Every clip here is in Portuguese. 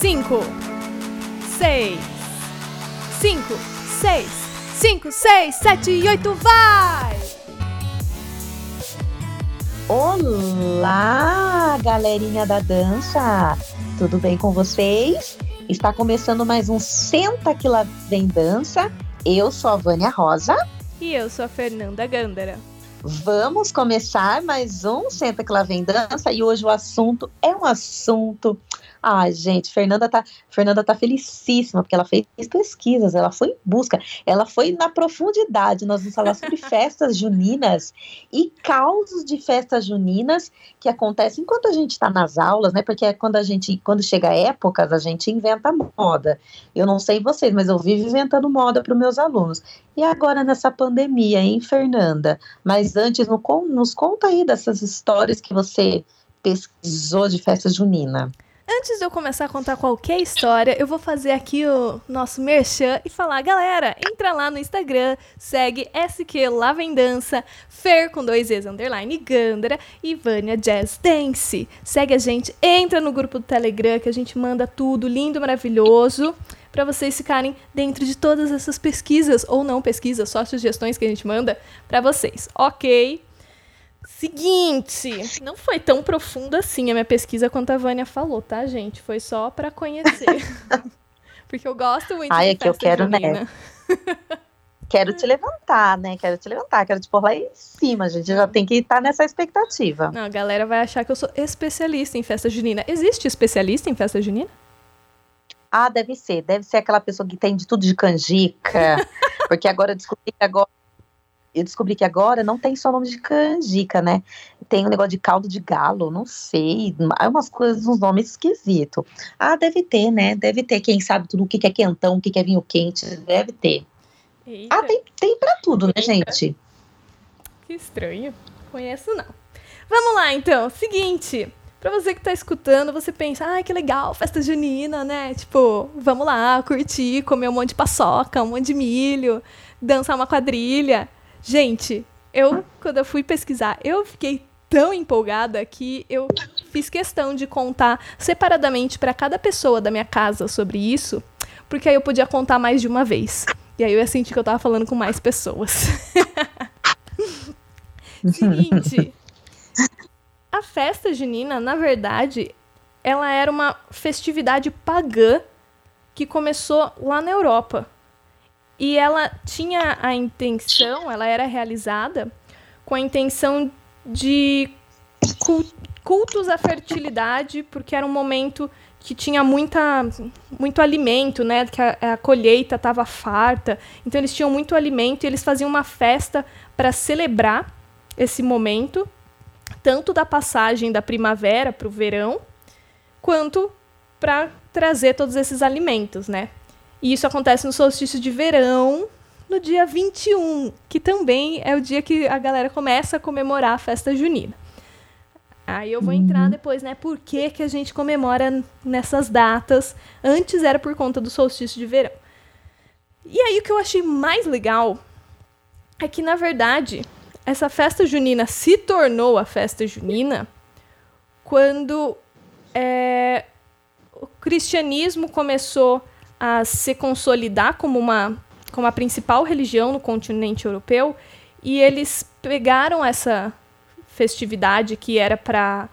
cinco, seis, cinco, seis, cinco, seis, sete e oito, vai! Olá, galerinha da dança! Tudo bem com vocês? Está começando mais um Senta que lá vem dança. Eu sou a Vânia Rosa. E eu sou a Fernanda Gândara. Vamos começar mais um Senta que lá vem dança e hoje o assunto é um assunto Ai, gente, Fernanda tá, Fernanda tá felicíssima, porque ela fez pesquisas, ela foi em busca, ela foi na profundidade. Nós vamos falar sobre festas juninas e causos de festas juninas que acontecem enquanto a gente está nas aulas, né? Porque é quando a gente, quando chega épocas, a gente inventa moda. Eu não sei vocês, mas eu vivo inventando moda para os meus alunos. E agora nessa pandemia, hein, Fernanda? Mas antes, nos conta aí dessas histórias que você pesquisou de festa junina. Antes de eu começar a contar qualquer história, eu vou fazer aqui o nosso merchan e falar, galera, entra lá no Instagram, segue SQ Lavendança, Fer com dois E's underline Gandra e Vânia Jazz Dance. Segue a gente, entra no grupo do Telegram que a gente manda tudo lindo, maravilhoso, para vocês ficarem dentro de todas essas pesquisas ou não pesquisas, só sugestões que a gente manda para vocês. OK? Seguinte, não foi tão profunda assim a minha pesquisa quanto a Vânia falou, tá, gente? Foi só para conhecer. Porque eu gosto muito Ai, de é que eu quero, né? junina. né? quero te levantar, né? Quero te levantar, quero te pôr lá em cima, gente. Já tem que estar nessa expectativa. Não, a galera vai achar que eu sou especialista em festa junina. Existe especialista em festa junina? Ah, deve ser. Deve ser aquela pessoa que tem de tudo de canjica. porque agora eu descobri que agora eu descobri que agora não tem só nome de canjica, né? Tem um negócio de caldo de galo, não sei. Há umas coisas, uns nomes esquisitos. Ah, deve ter, né? Deve ter. Quem sabe tudo o que é quentão, o que é vinho quente, deve ter. Eita. Ah, tem, tem pra tudo, né, gente? Que estranho. Conheço não. Vamos lá, então. Seguinte. Pra você que tá escutando, você pensa, ai, ah, que legal, festa junina, né? Tipo, vamos lá, curtir, comer um monte de paçoca, um monte de milho, dançar uma quadrilha. Gente, eu, quando eu fui pesquisar, eu fiquei tão empolgada que eu fiz questão de contar separadamente para cada pessoa da minha casa sobre isso, porque aí eu podia contar mais de uma vez. E aí eu ia sentir que eu tava falando com mais pessoas. Seguinte, a festa junina, na verdade, ela era uma festividade pagã que começou lá na Europa. E ela tinha a intenção, ela era realizada com a intenção de cultos à fertilidade, porque era um momento que tinha muita, muito alimento, né? Que a, a colheita estava farta. Então eles tinham muito alimento e eles faziam uma festa para celebrar esse momento, tanto da passagem da primavera para o verão, quanto para trazer todos esses alimentos, né? E isso acontece no solstício de verão, no dia 21, que também é o dia que a galera começa a comemorar a festa junina. Aí eu vou uhum. entrar depois, né? Por que, que a gente comemora nessas datas? Antes era por conta do solstício de verão. E aí o que eu achei mais legal é que, na verdade, essa festa junina se tornou a festa junina quando é, o cristianismo começou a se consolidar como uma como a principal religião no continente europeu e eles pegaram essa festividade que era para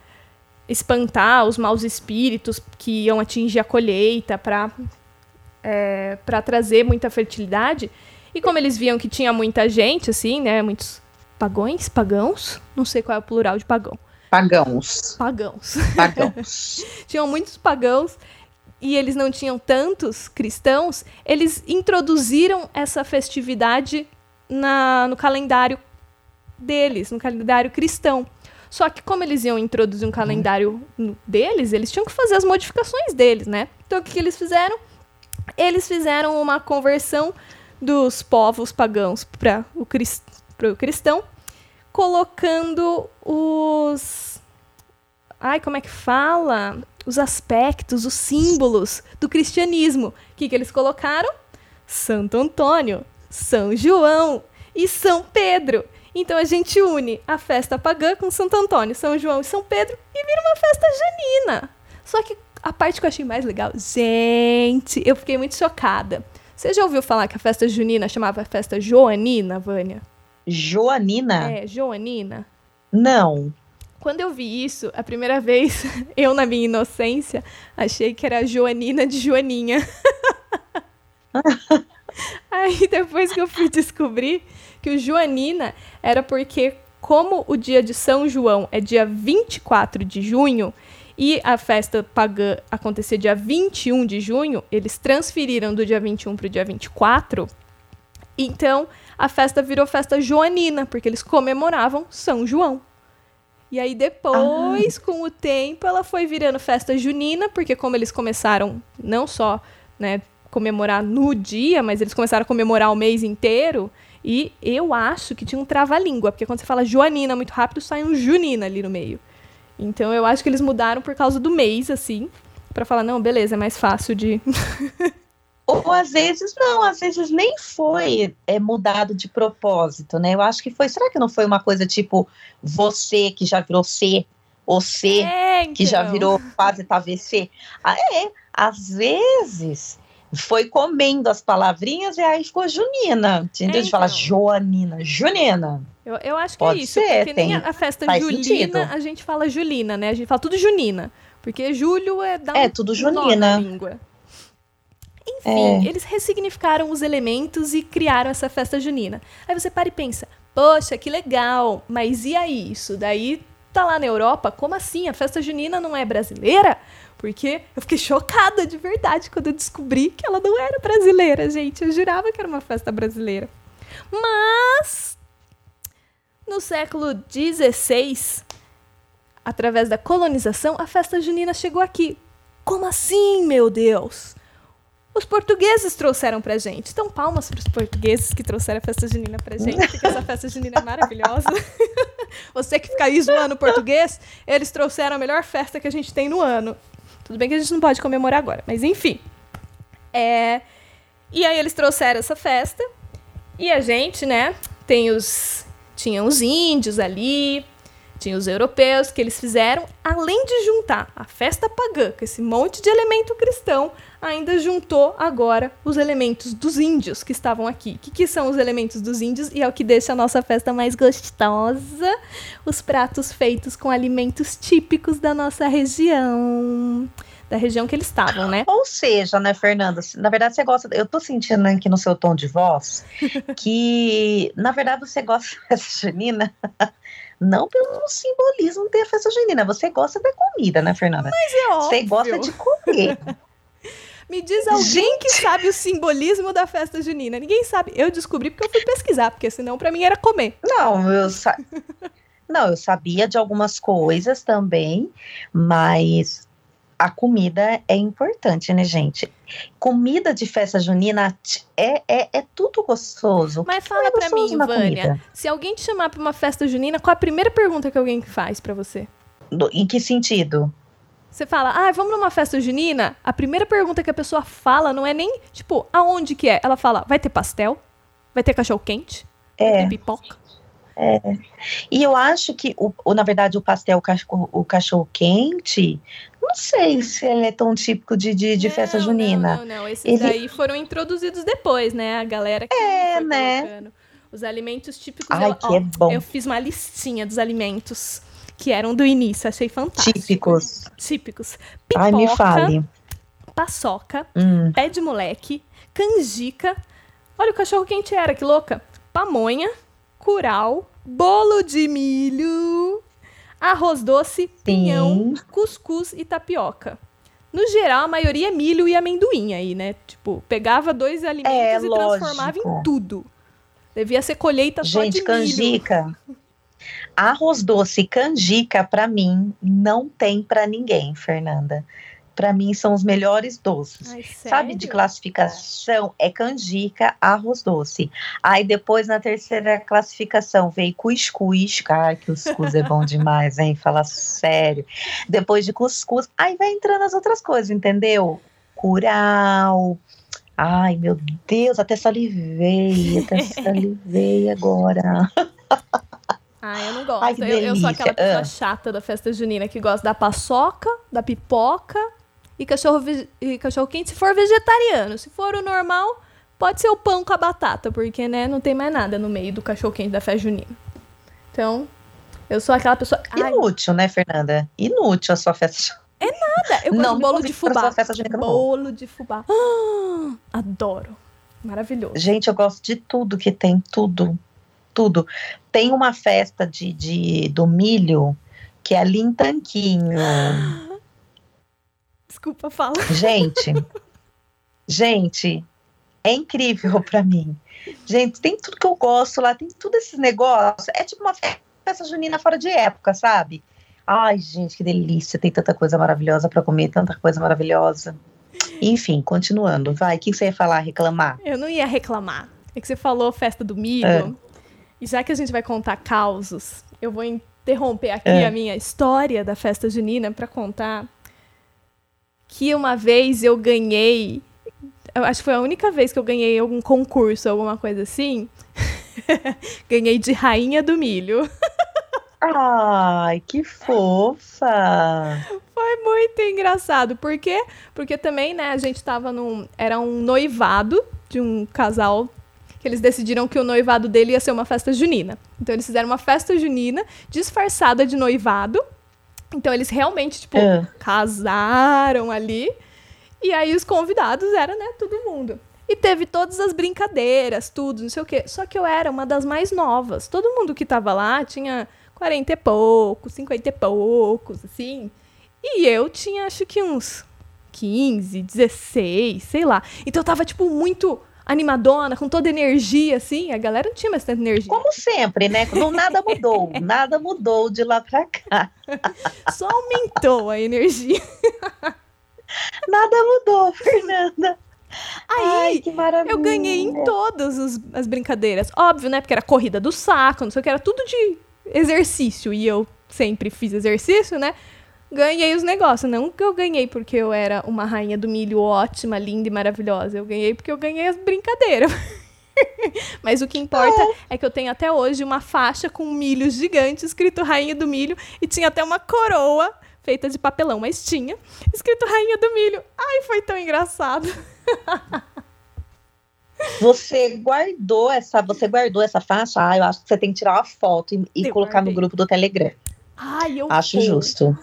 espantar os maus espíritos que iam atingir a colheita, para é, para trazer muita fertilidade. E como eles viam que tinha muita gente, assim, né, muitos pagões, pagãos, não sei qual é o plural de pagão. Pagãos. Pagãos. Pagãos. Tinham muitos pagãos e eles não tinham tantos cristãos, eles introduziram essa festividade na, no calendário deles, no calendário cristão. Só que como eles iam introduzir um calendário deles, eles tinham que fazer as modificações deles, né? Então o que, que eles fizeram? Eles fizeram uma conversão dos povos pagãos para o, crist o cristão, colocando os. Ai, como é que fala? Os aspectos, os símbolos do cristianismo. O que, que eles colocaram? Santo Antônio, São João e São Pedro. Então a gente une a festa pagã com Santo Antônio, São João e São Pedro e vira uma festa janina. Só que a parte que eu achei mais legal, gente, eu fiquei muito chocada. Você já ouviu falar que a festa junina chamava festa joanina, Vânia? Joanina? É, joanina. Não. Quando eu vi isso, a primeira vez, eu na minha inocência, achei que era Joanina de Joaninha. Aí depois que eu fui descobrir que o Joanina era porque, como o dia de São João é dia 24 de junho e a festa pagã acontecia dia 21 de junho, eles transferiram do dia 21 para o dia 24. Então a festa virou festa joanina, porque eles comemoravam São João. E aí depois, ah. com o tempo, ela foi virando festa junina, porque como eles começaram não só, né, comemorar no dia, mas eles começaram a comemorar o mês inteiro. E eu acho que tinha um trava-língua, porque quando você fala joanina muito rápido, sai um junina ali no meio. Então eu acho que eles mudaram por causa do mês, assim, para falar, não, beleza, é mais fácil de. Ou às vezes não, às vezes nem foi é, mudado de propósito, né? Eu acho que foi. Será que não foi uma coisa tipo você que já virou C, ou C é, então. que já então. virou quase tá VC? Ah, é, às vezes foi comendo as palavrinhas e aí ficou junina. Entendeu? É, De falar então. joanina, junina. Eu, eu acho que Pode é isso, ser, porque tem, nem a, festa julina sentido. a gente fala julina, né? A gente fala tudo junina. Porque julho é da É, tudo junina. língua. Enfim, é. eles ressignificaram os elementos e criaram essa festa junina. Aí você para e pensa, poxa, que legal, mas e aí? Isso daí tá lá na Europa? Como assim? A festa junina não é brasileira? Porque eu fiquei chocada de verdade quando eu descobri que ela não era brasileira, gente. Eu jurava que era uma festa brasileira. Mas no século XVI, através da colonização, a festa junina chegou aqui. Como assim, meu Deus? Os portugueses trouxeram pra gente. Então, palmas para os portugueses que trouxeram a festa junina pra gente, porque essa festa junina é maravilhosa. Você que fica aí zoando português, eles trouxeram a melhor festa que a gente tem no ano. Tudo bem que a gente não pode comemorar agora, mas enfim. É... E aí eles trouxeram essa festa. E a gente, né, tem os. Tinha os índios ali, tinha os europeus que eles fizeram, além de juntar a festa pagã com esse monte de elemento cristão, ainda juntou agora os elementos dos índios que estavam aqui. O que, que são os elementos dos índios? E é o que deixa a nossa festa mais gostosa: os pratos feitos com alimentos típicos da nossa região da região que eles estavam, né? Ou seja, né, Fernanda, na verdade você gosta, eu tô sentindo aqui no seu tom de voz que, na verdade, você gosta dessa junina não pelo simbolismo da festa junina, você gosta da comida, né, Fernanda? Mas é óbvio. Você gosta de comer. Me diz alguém Gente. que sabe o simbolismo da festa junina. Ninguém sabe. Eu descobri porque eu fui pesquisar, porque senão para mim era comer. Não, eu sa... Não, eu sabia de algumas coisas também, mas a comida é importante, né, gente? Comida de festa junina é, é, é tudo gostoso. Mas fala é pra mim, Vânia, comida? se alguém te chamar pra uma festa junina, qual a primeira pergunta que alguém faz para você? Em que sentido? Você fala, ah, vamos numa festa junina? A primeira pergunta que a pessoa fala não é nem, tipo, aonde que é? Ela fala, vai ter pastel? Vai ter cachorro quente? É. Vai ter pipoca? É. E eu acho que, o, o na verdade, o pastel, o, o cachorro quente, não sei se ele é tão típico de, de, de não, festa junina. Não, não, não. Esses ele... daí foram introduzidos depois, né? A galera que é, né? Colocando. Os alimentos típicos. Ai, eu, que ó, é bom. Eu fiz uma listinha dos alimentos que eram do início, achei fantástico. Típicos. Típicos. Pipoca, Ai, me fale. Paçoca, hum. pé de moleque, canjica. Olha o cachorro quente era, que louca. Pamonha, curau, bolo de milho, arroz doce, Sim. pinhão, cuscuz e tapioca. No geral, a maioria é milho e amendoim aí, né? Tipo, pegava dois alimentos é, e lógico. transformava em tudo. Devia ser colheita Gente, só de canjica. Arroz doce e canjica, para mim, não tem para ninguém, Fernanda para mim são os melhores doces. Ai, Sabe de classificação? É canjica, arroz doce. Aí depois na terceira classificação veio cuscuz, cara, que cuscuz é bom demais, hein? Fala sério. Depois de cuscuz, aí vai entrando as outras coisas, entendeu? Curau. Ai, meu Deus, até salivei, até salivei agora. Ah, eu não gosto. Ai, eu, eu, sou aquela pessoa ah. chata da festa junina que gosta da paçoca, da pipoca e cachorro, e cachorro quente se for vegetariano. Se for o normal, pode ser o pão com a batata, porque, né, não tem mais nada no meio do cachorro quente da festa junina. Então, eu sou aquela pessoa. Inútil, Ai, né, Fernanda? Inútil a sua festa. É nada. Eu gosto de bolo de fubá. Festa junina, bolo de fubá. Ah, adoro. Maravilhoso. Gente, eu gosto de tudo que tem, tudo. Tudo. Tem uma festa de, de do milho que é ali em Tanquinho. Desculpa, fala. Gente, gente, é incrível para mim. Gente, tem tudo que eu gosto lá, tem tudo esses negócios. É tipo uma festa junina fora de época, sabe? Ai, gente, que delícia. Tem tanta coisa maravilhosa para comer, tanta coisa maravilhosa. Enfim, continuando. Vai, o que você ia falar, reclamar? Eu não ia reclamar. É que você falou festa do milho. E já que a gente vai contar causos, eu vou interromper aqui é. a minha história da festa junina para contar que uma vez eu ganhei. Eu acho que foi a única vez que eu ganhei algum concurso, alguma coisa assim. ganhei de rainha do milho. Ai, que fofa! Foi muito engraçado. Por quê? Porque também, né, a gente tava num. Era um noivado de um casal que eles decidiram que o noivado dele ia ser uma festa junina. Então eles fizeram uma festa junina disfarçada de noivado. Então eles realmente, tipo, é. casaram ali. E aí os convidados eram, né, todo mundo. E teve todas as brincadeiras, tudo, não sei o quê. Só que eu era uma das mais novas. Todo mundo que tava lá tinha 40 e poucos, 50 e poucos, assim. E eu tinha, acho que uns 15, 16, sei lá. Então eu tava, tipo, muito animadona, com toda energia, assim. A galera não tinha mais tanta energia. Como sempre, né? Não, nada mudou. nada mudou de lá pra cá. Só aumentou a energia. nada mudou, Fernanda. Aí, Ai, que maravilha. eu ganhei em todas as brincadeiras. Óbvio, né? Porque era corrida do saco, não sei o que, era tudo de exercício. E eu sempre fiz exercício, né? Ganhei os negócios. Não que eu ganhei porque eu era uma rainha do milho ótima, linda e maravilhosa. Eu ganhei porque eu ganhei as brincadeiras. Mas o que importa é. é que eu tenho até hoje uma faixa com milho gigante escrito Rainha do Milho e tinha até uma coroa feita de papelão, mas tinha escrito Rainha do Milho. Ai, foi tão engraçado. Você guardou essa, você guardou essa faixa? Ah, eu acho que você tem que tirar uma foto e, e colocar no grupo do Telegram. Ai, eu acho vou. justo.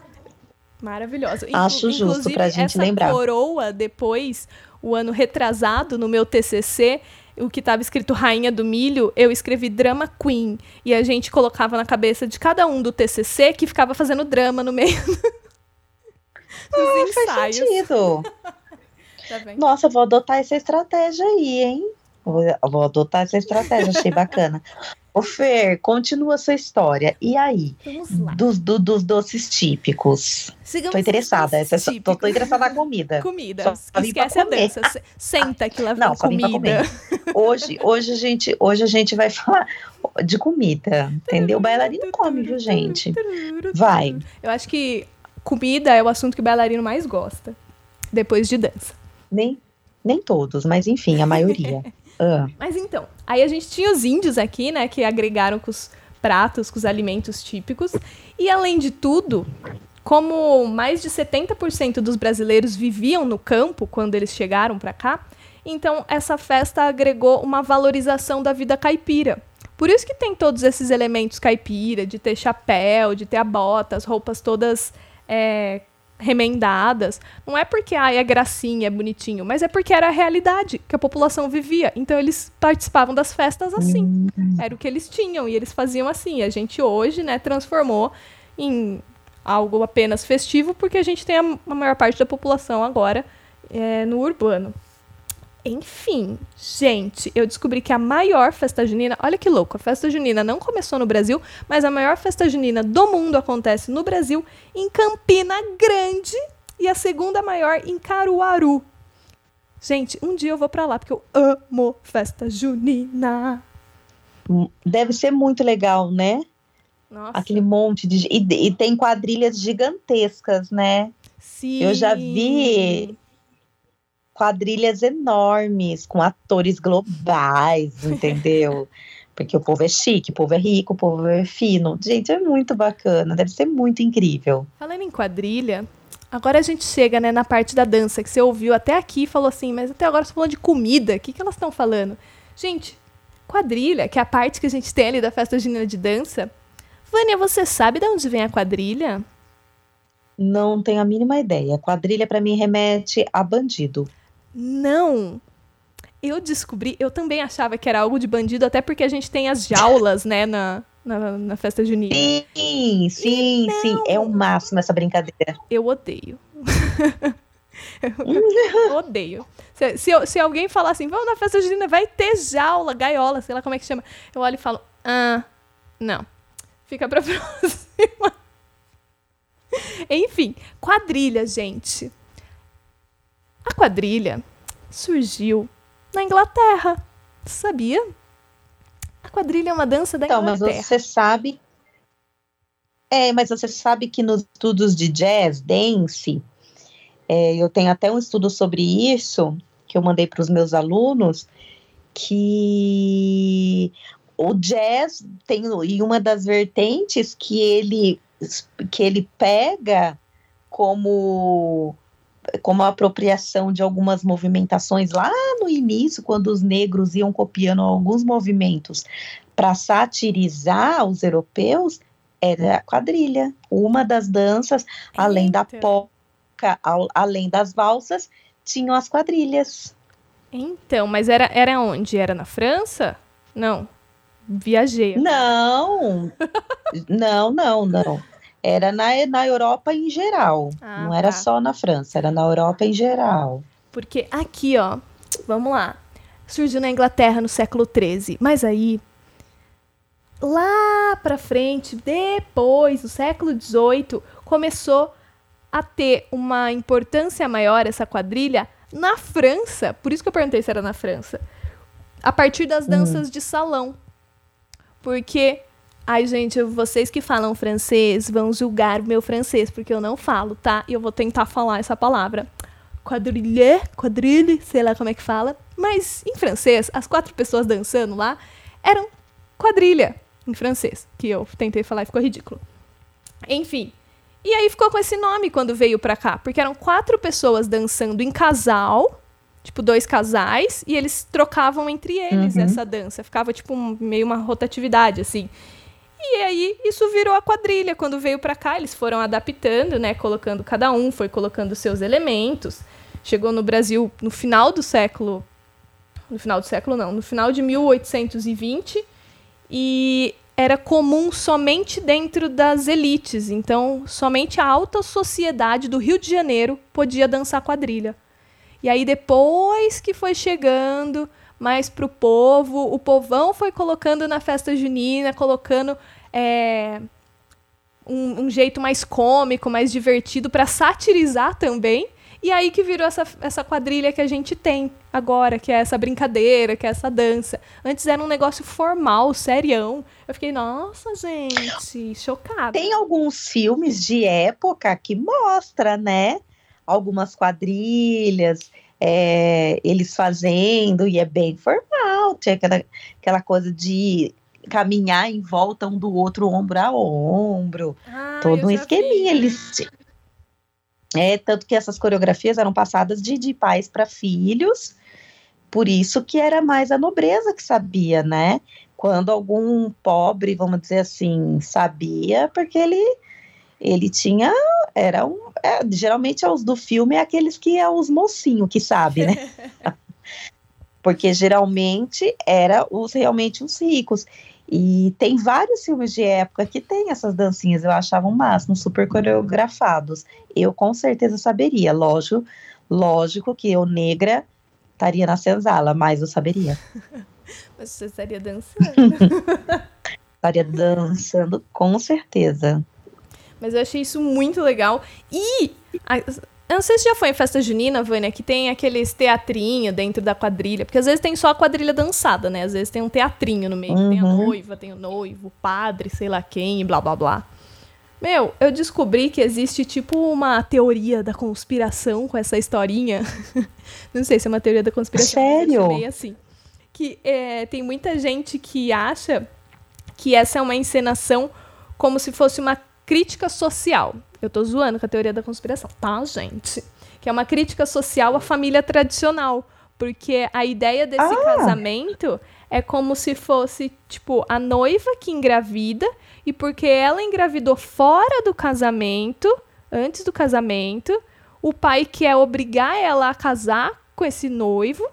Maravilhosa. Acho justo pra gente essa lembrar. coroa, depois, o ano retrasado, no meu TCC, o que estava escrito Rainha do Milho, eu escrevi Drama Queen. E a gente colocava na cabeça de cada um do TCC que ficava fazendo drama no meio dos ensaios. Faz sentido. tá Nossa, vou adotar essa estratégia aí, hein? Vou, vou adotar essa estratégia, achei bacana. Ô Fer, continua sua história. E aí? Dos, do, dos doces típicos. Sigamos tô interessada. Essa, tô, tô, interessada na comida. Comida. Só Esquece a dança. Senta que lá Não, comida. Hoje, hoje, a gente, hoje a gente vai falar de comida. Entendeu? O bailarino come, viu, gente? Vai. Eu acho que comida é o assunto que o bailarino mais gosta. Depois de dança. Nem, nem todos, mas enfim, a maioria. Ah. Mas então, aí a gente tinha os índios aqui, né, que agregaram com os pratos, com os alimentos típicos. E além de tudo, como mais de 70% dos brasileiros viviam no campo quando eles chegaram para cá, então essa festa agregou uma valorização da vida caipira. Por isso que tem todos esses elementos caipira, de ter chapéu, de ter a bota, as roupas todas é, remendadas. Não é porque ah, é gracinha, é bonitinho, mas é porque era a realidade que a população vivia. Então eles participavam das festas assim. Hum. Era o que eles tinham e eles faziam assim. A gente hoje, né, transformou em algo apenas festivo porque a gente tem a, a maior parte da população agora é, no urbano. Enfim, gente, eu descobri que a maior festa junina, olha que louco, a festa junina não começou no Brasil, mas a maior festa junina do mundo acontece no Brasil, em Campina Grande, e a segunda maior em Caruaru. Gente, um dia eu vou para lá porque eu amo festa junina. Deve ser muito legal, né? Nossa. Aquele monte de e, e tem quadrilhas gigantescas, né? Sim. Eu já vi quadrilhas enormes, com atores globais, entendeu? Porque o povo é chique, o povo é rico, o povo é fino. Gente, é muito bacana, deve ser muito incrível. Falando em quadrilha, agora a gente chega, né, na parte da dança, que você ouviu até aqui e falou assim, mas até agora você falou de comida, o que, que elas estão falando? Gente, quadrilha, que é a parte que a gente tem ali da festa junina de dança. Vânia, você sabe de onde vem a quadrilha? Não tenho a mínima ideia. Quadrilha para mim remete a bandido. Não. Eu descobri, eu também achava que era algo de bandido, até porque a gente tem as jaulas, né, na, na, na festa junina. Sim, sim, sim. É o máximo essa brincadeira. Eu odeio. eu odeio. Se, se, se, alguém falar assim, vamos na festa junina, vai ter jaula, gaiola, sei lá como é que chama. Eu olho e falo, ah, não. Fica pra próxima. Enfim, quadrilha, gente. A quadrilha surgiu na Inglaterra. Sabia? A quadrilha é uma dança da então, Inglaterra. Mas você sabe. É, mas você sabe que nos estudos de jazz, dance, é, eu tenho até um estudo sobre isso que eu mandei para os meus alunos, que o jazz tem e uma das vertentes que ele que ele pega como como apropriação de algumas movimentações lá no início, quando os negros iam copiando alguns movimentos para satirizar os europeus, era a quadrilha. Uma das danças, Eita. além da polca, além das valsas, tinham as quadrilhas. Então, mas era, era onde? Era na França? Não. Viajei. Não, não, não, não. Era na, na Europa em geral. Ah, não era tá. só na França, era na Europa em geral. Porque aqui, ó, vamos lá. Surgiu na Inglaterra no século XIII. Mas aí, lá pra frente, depois, no século XVIII, começou a ter uma importância maior essa quadrilha na França. Por isso que eu perguntei se era na França. A partir das hum. danças hum. de salão. Porque Ai, gente, vocês que falam francês vão julgar o meu francês, porque eu não falo, tá? E eu vou tentar falar essa palavra. Quadrilha, quadrille, sei lá como é que fala. Mas em francês, as quatro pessoas dançando lá eram quadrilha em francês, que eu tentei falar e ficou ridículo. Enfim. E aí ficou com esse nome quando veio pra cá, porque eram quatro pessoas dançando em casal, tipo dois casais, e eles trocavam entre eles uhum. essa dança. Ficava tipo um, meio uma rotatividade assim. E aí isso virou a quadrilha. Quando veio para cá, eles foram adaptando, né? Colocando cada um, foi colocando seus elementos. Chegou no Brasil no final do século. No final do século, não, no final de 1820. E era comum somente dentro das elites. Então, somente a alta sociedade do Rio de Janeiro podia dançar quadrilha. E aí, depois que foi chegando mais pro povo. O povão foi colocando na festa junina, colocando é, um, um, jeito mais cômico, mais divertido para satirizar também. E aí que virou essa, essa quadrilha que a gente tem agora, que é essa brincadeira, que é essa dança. Antes era um negócio formal, serião. Eu fiquei, nossa, gente, chocada. Tem alguns filmes de época que mostra, né? Algumas quadrilhas é, eles fazendo, e é bem formal, tinha aquela, aquela coisa de caminhar em volta um do outro, ombro a ombro, ah, todo um esqueminha. Vi. Eles, é, tanto que essas coreografias eram passadas de, de pais para filhos, por isso que era mais a nobreza que sabia, né? Quando algum pobre, vamos dizer assim, sabia, porque ele ele tinha era um é, geralmente os do filme é aqueles que é os mocinhos que sabem, né? Porque geralmente era os realmente os ricos. E tem vários filmes de época que tem essas dancinhas, eu achava um máximo, super coreografados. Eu com certeza saberia, lógico, lógico que eu negra estaria na senzala, mas eu saberia. mas você estaria dançando? estaria dançando, com certeza. Mas eu achei isso muito legal. E. A, eu não sei se já foi em festa junina, Vânia, que tem aqueles teatrinho dentro da quadrilha. Porque às vezes tem só a quadrilha dançada, né? Às vezes tem um teatrinho no meio. Uhum. Tem a uhum. noiva, tem o noivo, o padre, sei lá quem, blá blá blá. Meu, eu descobri que existe tipo uma teoria da conspiração com essa historinha. não sei se é uma teoria da conspiração. Sério? Meio assim. Que é, tem muita gente que acha que essa é uma encenação como se fosse uma crítica social. Eu tô zoando com a teoria da conspiração, tá, gente? Que é uma crítica social à família tradicional. Porque a ideia desse ah. casamento é como se fosse, tipo, a noiva que engravida, e porque ela engravidou fora do casamento, antes do casamento, o pai quer obrigar ela a casar com esse noivo,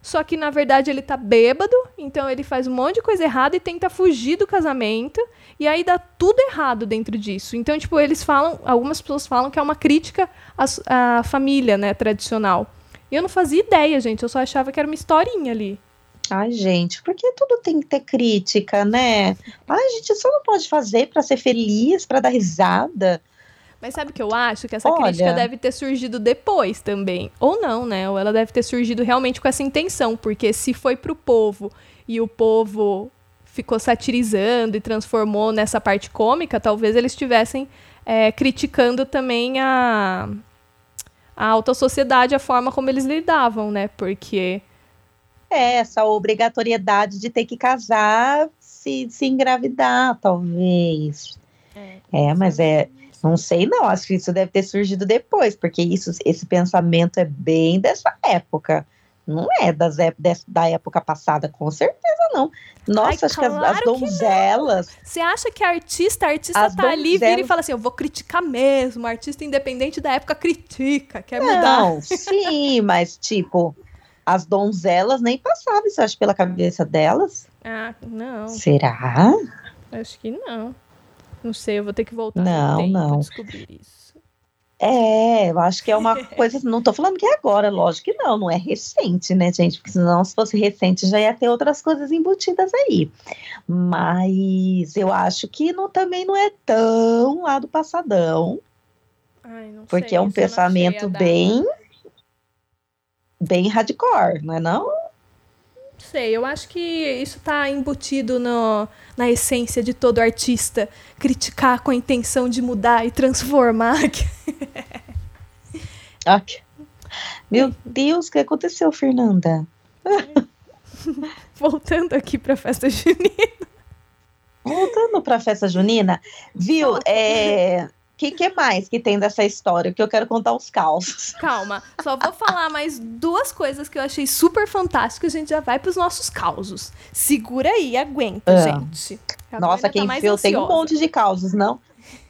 só que na verdade ele tá bêbado, então ele faz um monte de coisa errada e tenta fugir do casamento, e aí dá tudo errado dentro disso. Então, tipo, eles falam, algumas pessoas falam que é uma crítica à, à família, né, tradicional. E eu não fazia ideia, gente, eu só achava que era uma historinha ali. Ai, gente, porque tudo tem que ter crítica, né? Ai, gente, só não pode fazer para ser feliz, para dar risada. Mas sabe o que eu acho? Que essa Olha... crítica deve ter surgido depois também. Ou não, né? Ou ela deve ter surgido realmente com essa intenção. Porque se foi pro povo e o povo ficou satirizando e transformou nessa parte cômica, talvez eles estivessem é, criticando também a, a alta sociedade, a forma como eles lidavam, né? Porque. É, essa obrigatoriedade de ter que casar se, se engravidar, talvez. É, é mas é não sei, não. Acho que isso deve ter surgido depois, porque isso, esse pensamento é bem dessa época. Não é das, da época passada, com certeza não. Nossa, Ai, acho claro que as, as donzelas. Você acha que a artista, a artista as tá donzelas... ali, vira e fala assim: eu vou criticar mesmo. Artista independente da época critica, quer não, mudar. Não, sim, mas tipo, as donzelas nem passavam isso, acho, pela cabeça delas. Ah, não. Será? Acho que não. Não sei, eu vou ter que voltar não, não. descobrir isso. É, eu acho que é uma coisa. Não tô falando que é agora, lógico que não, não é recente, né, gente? Porque senão, se fosse recente, já ia ter outras coisas embutidas aí. Mas eu acho que não, também não é tão lá do passadão. Ai, porque sei, é um pensamento bem. bem hardcore, não é não? Sei, eu acho que isso está embutido no, na essência de todo artista. Criticar com a intenção de mudar e transformar. okay. Meu Deus, o que aconteceu, Fernanda? Voltando aqui para a festa junina. Voltando para a festa junina, viu? É, que, que mais que tem dessa história? Que eu quero contar os causos. Calma, só vou falar mais duas coisas que eu achei super fantásticas. A gente já vai para os nossos causos. Segura aí, aguenta, ah. gente. Nossa, quem tá viu, tem um monte de causos, não?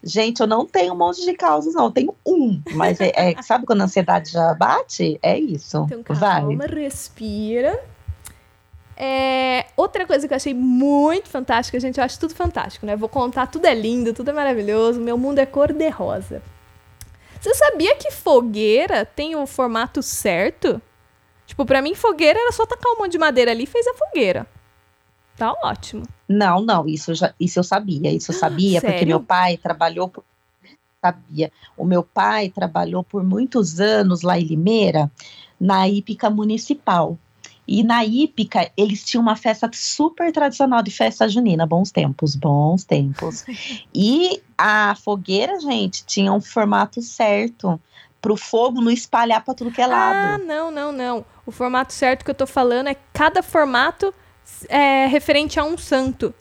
Gente, eu não tenho um monte de causas, não. Eu tenho um. Mas é, é, sabe quando a ansiedade já bate? É isso. Então, calma, vai. respira. É, outra coisa que eu achei muito fantástica, gente, eu acho tudo fantástico, né? Vou contar, tudo é lindo, tudo é maravilhoso, meu mundo é cor-de-rosa. Você sabia que fogueira tem o formato certo? Tipo, pra mim, fogueira era só tacar um monte de madeira ali e fez a fogueira. Tá ótimo. Não, não, isso, já, isso eu sabia. Isso eu sabia, porque meu pai trabalhou por. Sabia. O meu pai trabalhou por muitos anos lá em Limeira, na hípica municipal. E na Ípica, eles tinham uma festa super tradicional de festa junina, bons tempos, bons tempos. e a fogueira, gente, tinha um formato certo para o fogo não espalhar para tudo que é lado. Ah, não, não, não. O formato certo que eu tô falando é cada formato é referente a um santo.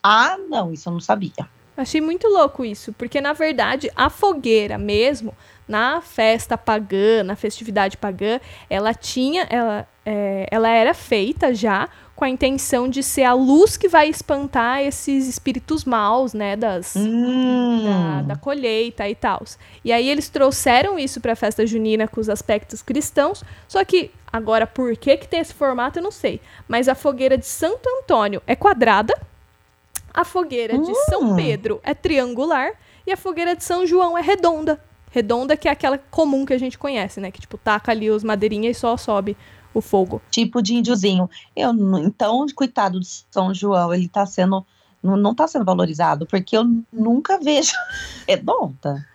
Ah, não, isso eu não sabia. Achei muito louco isso, porque na verdade a fogueira mesmo, na festa pagã, na festividade pagã, ela tinha, ela, é, ela era feita já com a intenção de ser a luz que vai espantar esses espíritos maus, né, das hum. da, da, colheita e tal. E aí eles trouxeram isso para a festa junina com os aspectos cristãos, só que agora por que que tem esse formato eu não sei, mas a fogueira de Santo Antônio é quadrada, a fogueira de São hum. Pedro é triangular e a fogueira de São João é redonda. Redonda, que é aquela comum que a gente conhece, né? Que, tipo, taca ali os madeirinhas e só sobe o fogo. Tipo de índiozinho. Eu, então, coitado de São João, ele tá sendo. Não, não tá sendo valorizado, porque eu nunca vejo redonda.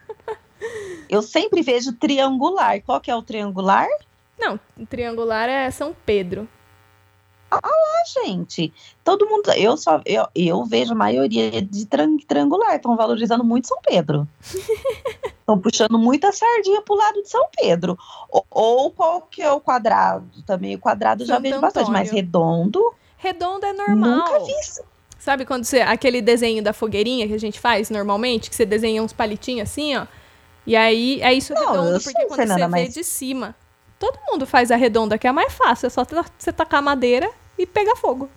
Eu sempre vejo triangular. Qual que é o triangular? Não, triangular é São Pedro. Ah lá, gente. Todo mundo. Eu só eu, eu vejo a maioria de triangular. Estão valorizando muito São Pedro. Estão puxando muita sardinha pro lado de São Pedro. Ou, ou qual que é o quadrado? Também o quadrado Santo já vejo Antônio. bastante, mas redondo. Redondo é normal. Nunca vi isso. Sabe quando você. aquele desenho da fogueirinha que a gente faz normalmente, que você desenha uns palitinhos assim, ó. E aí é isso Não, redondo, porque sei, quando Fernanda, você vê mas- de cima. Todo mundo faz a redonda, que é a mais fácil. É só você tacar madeira e pegar fogo.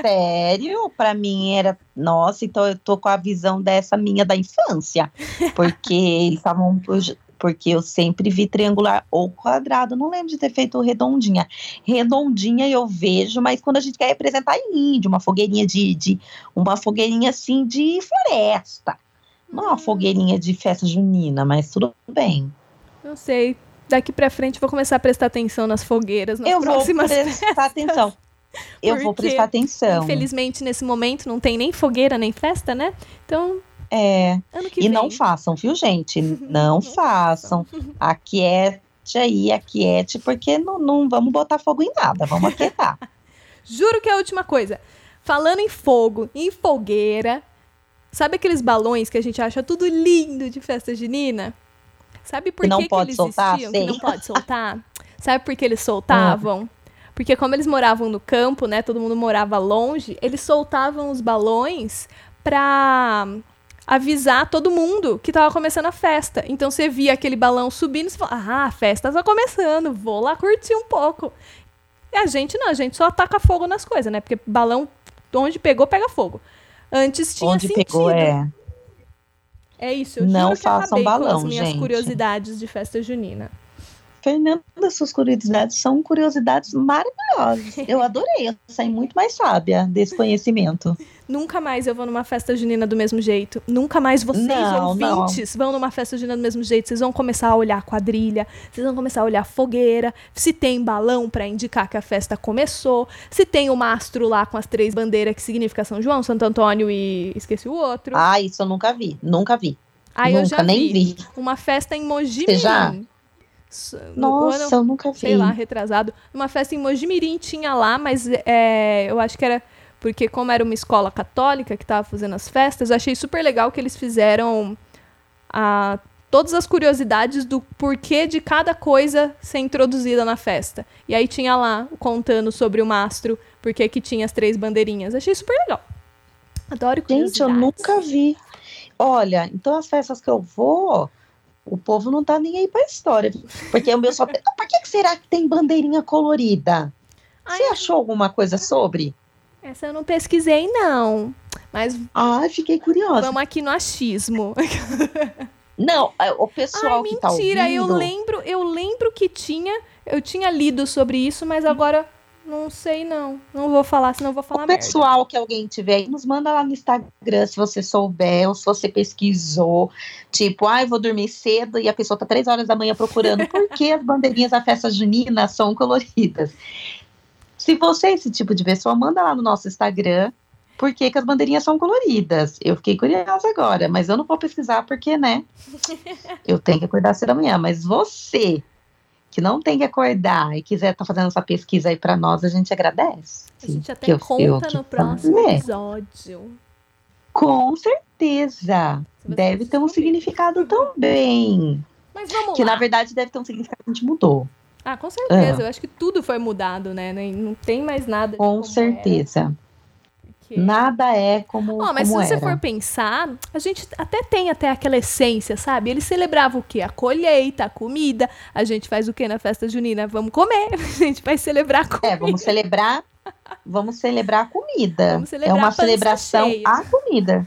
Sério? Pra mim era. Nossa, então eu tô com a visão dessa minha da infância. Porque eles estavam. Porque eu sempre vi triangular ou quadrado. Não lembro de ter feito redondinha. Redondinha eu vejo, mas quando a gente quer representar índio, uma fogueirinha de. de uma fogueirinha assim de floresta. Não é uma fogueirinha de festa junina, mas tudo bem. Não sei. Daqui pra frente vou começar a prestar atenção nas fogueiras, nas eu vou próximas prestar atenção. Eu vou prestar atenção. Infelizmente, nesse momento, não tem nem fogueira, nem festa, né? Então, É. que E vem. não façam, viu, gente? Não façam. Aquiete aí, aquiete, porque não, não vamos botar fogo em nada, vamos aquietar. Juro que é a última coisa. Falando em fogo, em fogueira, sabe aqueles balões que a gente acha tudo lindo de festa junina? Sabe por Que não que, que pode eles soltar? existiam? Que Sei. não pode soltar? Sabe por que eles soltavam? Porque como eles moravam no campo, né? Todo mundo morava longe, eles soltavam os balões pra avisar todo mundo que tava começando a festa. Então você via aquele balão subindo e você falava, ah, a festa tá começando, vou lá curtir um pouco. E a gente não, a gente só ataca fogo nas coisas, né? Porque balão, onde pegou, pega fogo. Antes tinha Onde sentido. pegou é. É isso, eu Não façam acabei com as balão, minhas gente. curiosidades de festa junina. Fernanda, suas curiosidades são curiosidades maravilhosas. Eu adorei, eu saí muito mais sábia desse conhecimento. Nunca mais eu vou numa festa junina do mesmo jeito. Nunca mais vocês, Não, não. ouvintes, vão numa festa junina do mesmo jeito. Vocês vão começar a olhar quadrilha, vocês vão começar a olhar fogueira, se tem balão pra indicar que a festa começou, se tem o mastro lá com as três bandeiras que significa São João, Santo Antônio e esqueci o outro. Ah, isso eu nunca vi, nunca vi. Eu nunca já nem vi, uma festa em Mogi? Mirim. Nossa, ano- eu nunca vi. sei lá, retrasado. Uma festa em Mojimirim tinha lá, mas é, eu acho que era porque como era uma escola católica que estava fazendo as festas, eu achei super legal que eles fizeram a, todas as curiosidades do porquê de cada coisa ser introduzida na festa. E aí tinha lá contando sobre o mastro, porque que tinha as três bandeirinhas. Achei super legal. Adoro Gente, eu curiosidades. nunca vi. Olha, então as festas que eu vou, o povo não tá nem aí pra história. Porque o meu só. Por que, que será que tem bandeirinha colorida? Ai, Você achou alguma coisa sobre? Essa eu não pesquisei, não. Mas Ai, fiquei curiosa. vamos aqui no achismo. Não, é, o pessoal Ai, que tá mentira, ouvindo. eu lembro, eu lembro que tinha, eu tinha lido sobre isso, mas agora não sei não. Não vou falar, senão vou falar O merda. pessoal que alguém tiver aí, nos manda lá no Instagram se você souber ou se você pesquisou. Tipo, ai, vou dormir cedo e a pessoa tá três horas da manhã procurando por que as bandeirinhas da festa junina são coloridas. Se você é esse tipo de pessoa, manda lá no nosso Instagram por que, que as bandeirinhas são coloridas. Eu fiquei curiosa agora, mas eu não vou pesquisar porque, né? Eu tenho que acordar cedo amanhã. Mas você que não tem que acordar e quiser estar fazendo essa pesquisa aí para nós, a gente agradece. A gente até Que eu- conta eu no próximo falei. episódio. Com certeza. Deve ter um significado também. Mas vamos Que lá. na verdade deve ter um significado que a gente mudou. Ah, com certeza. Eu acho que tudo foi mudado, né? Não tem mais nada. Com certeza. era, porque- Nada é como, Ó, mas como se você era. for pensar, a gente até tem até aquela essência, sabe? Eles celebravam o quê? A colheita, a comida. A gente faz o quê na festa junina? Vamos comer. A gente vai celebrar a comida. É, vamos celebrar. Vamos celebrar a comida. Vamos celebrar é uma celebração cheia. à comida.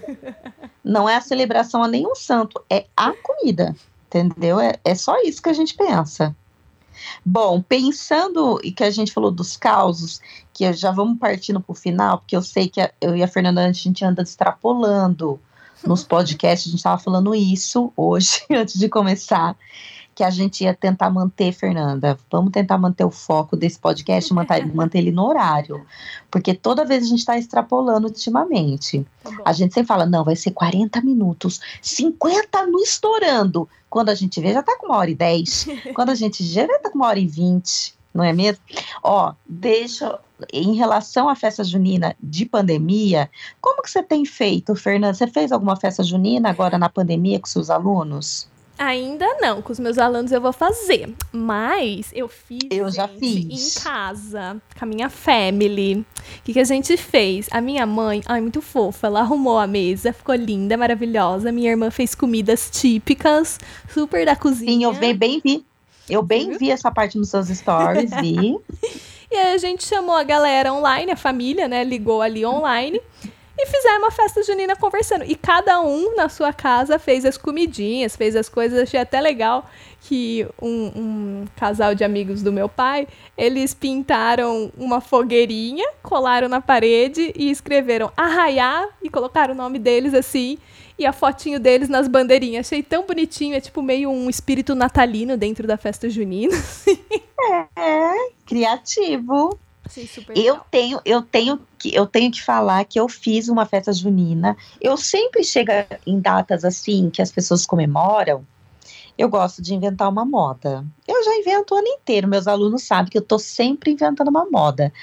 Não é a celebração a nenhum santo, é a comida. Entendeu? É, é só isso que a gente pensa. Bom, pensando e que a gente falou dos causos, que já vamos partindo para o final, porque eu sei que eu e a Fernanda a gente anda extrapolando nos podcasts, a gente estava falando isso hoje, antes de começar, que a gente ia tentar manter, Fernanda. Vamos tentar manter o foco desse podcast, manter, manter ele no horário. Porque toda vez a gente está extrapolando ultimamente. Tá. A gente sempre fala, não, vai ser 40 minutos, 50 no estourando. Quando a gente vê, já tá com uma hora e 10. Quando a gente vê, já tá com uma hora e 20, não é mesmo? Ó, deixa. Em relação à festa junina de pandemia, como que você tem feito, Fernanda? Você fez alguma festa junina agora na pandemia com seus alunos? Ainda não, com os meus alunos eu vou fazer. Mas eu fiz. Eu já gente, fiz. Em casa, com a minha family. O que, que a gente fez? A minha mãe, ai, muito fofa, ela arrumou a mesa, ficou linda, maravilhosa. Minha irmã fez comidas típicas, super da cozinha. Sim, eu bem, bem vi. Eu bem vi essa parte nos seus stories, vi. E aí a gente chamou a galera online, a família, né? Ligou ali online. E fizeram uma festa junina conversando. E cada um na sua casa fez as comidinhas, fez as coisas. Achei até legal que um, um casal de amigos do meu pai, eles pintaram uma fogueirinha, colaram na parede e escreveram arraiá e colocaram o nome deles assim. E a fotinho deles nas bandeirinhas. Achei tão bonitinho, é tipo meio um espírito natalino dentro da festa junina. É, criativo. Achei super Eu legal. tenho, eu tenho que, eu tenho que falar que eu fiz uma festa junina. Eu sempre chego em datas assim que as pessoas comemoram. Eu gosto de inventar uma moda. Eu já invento o ano inteiro. Meus alunos sabem que eu tô sempre inventando uma moda.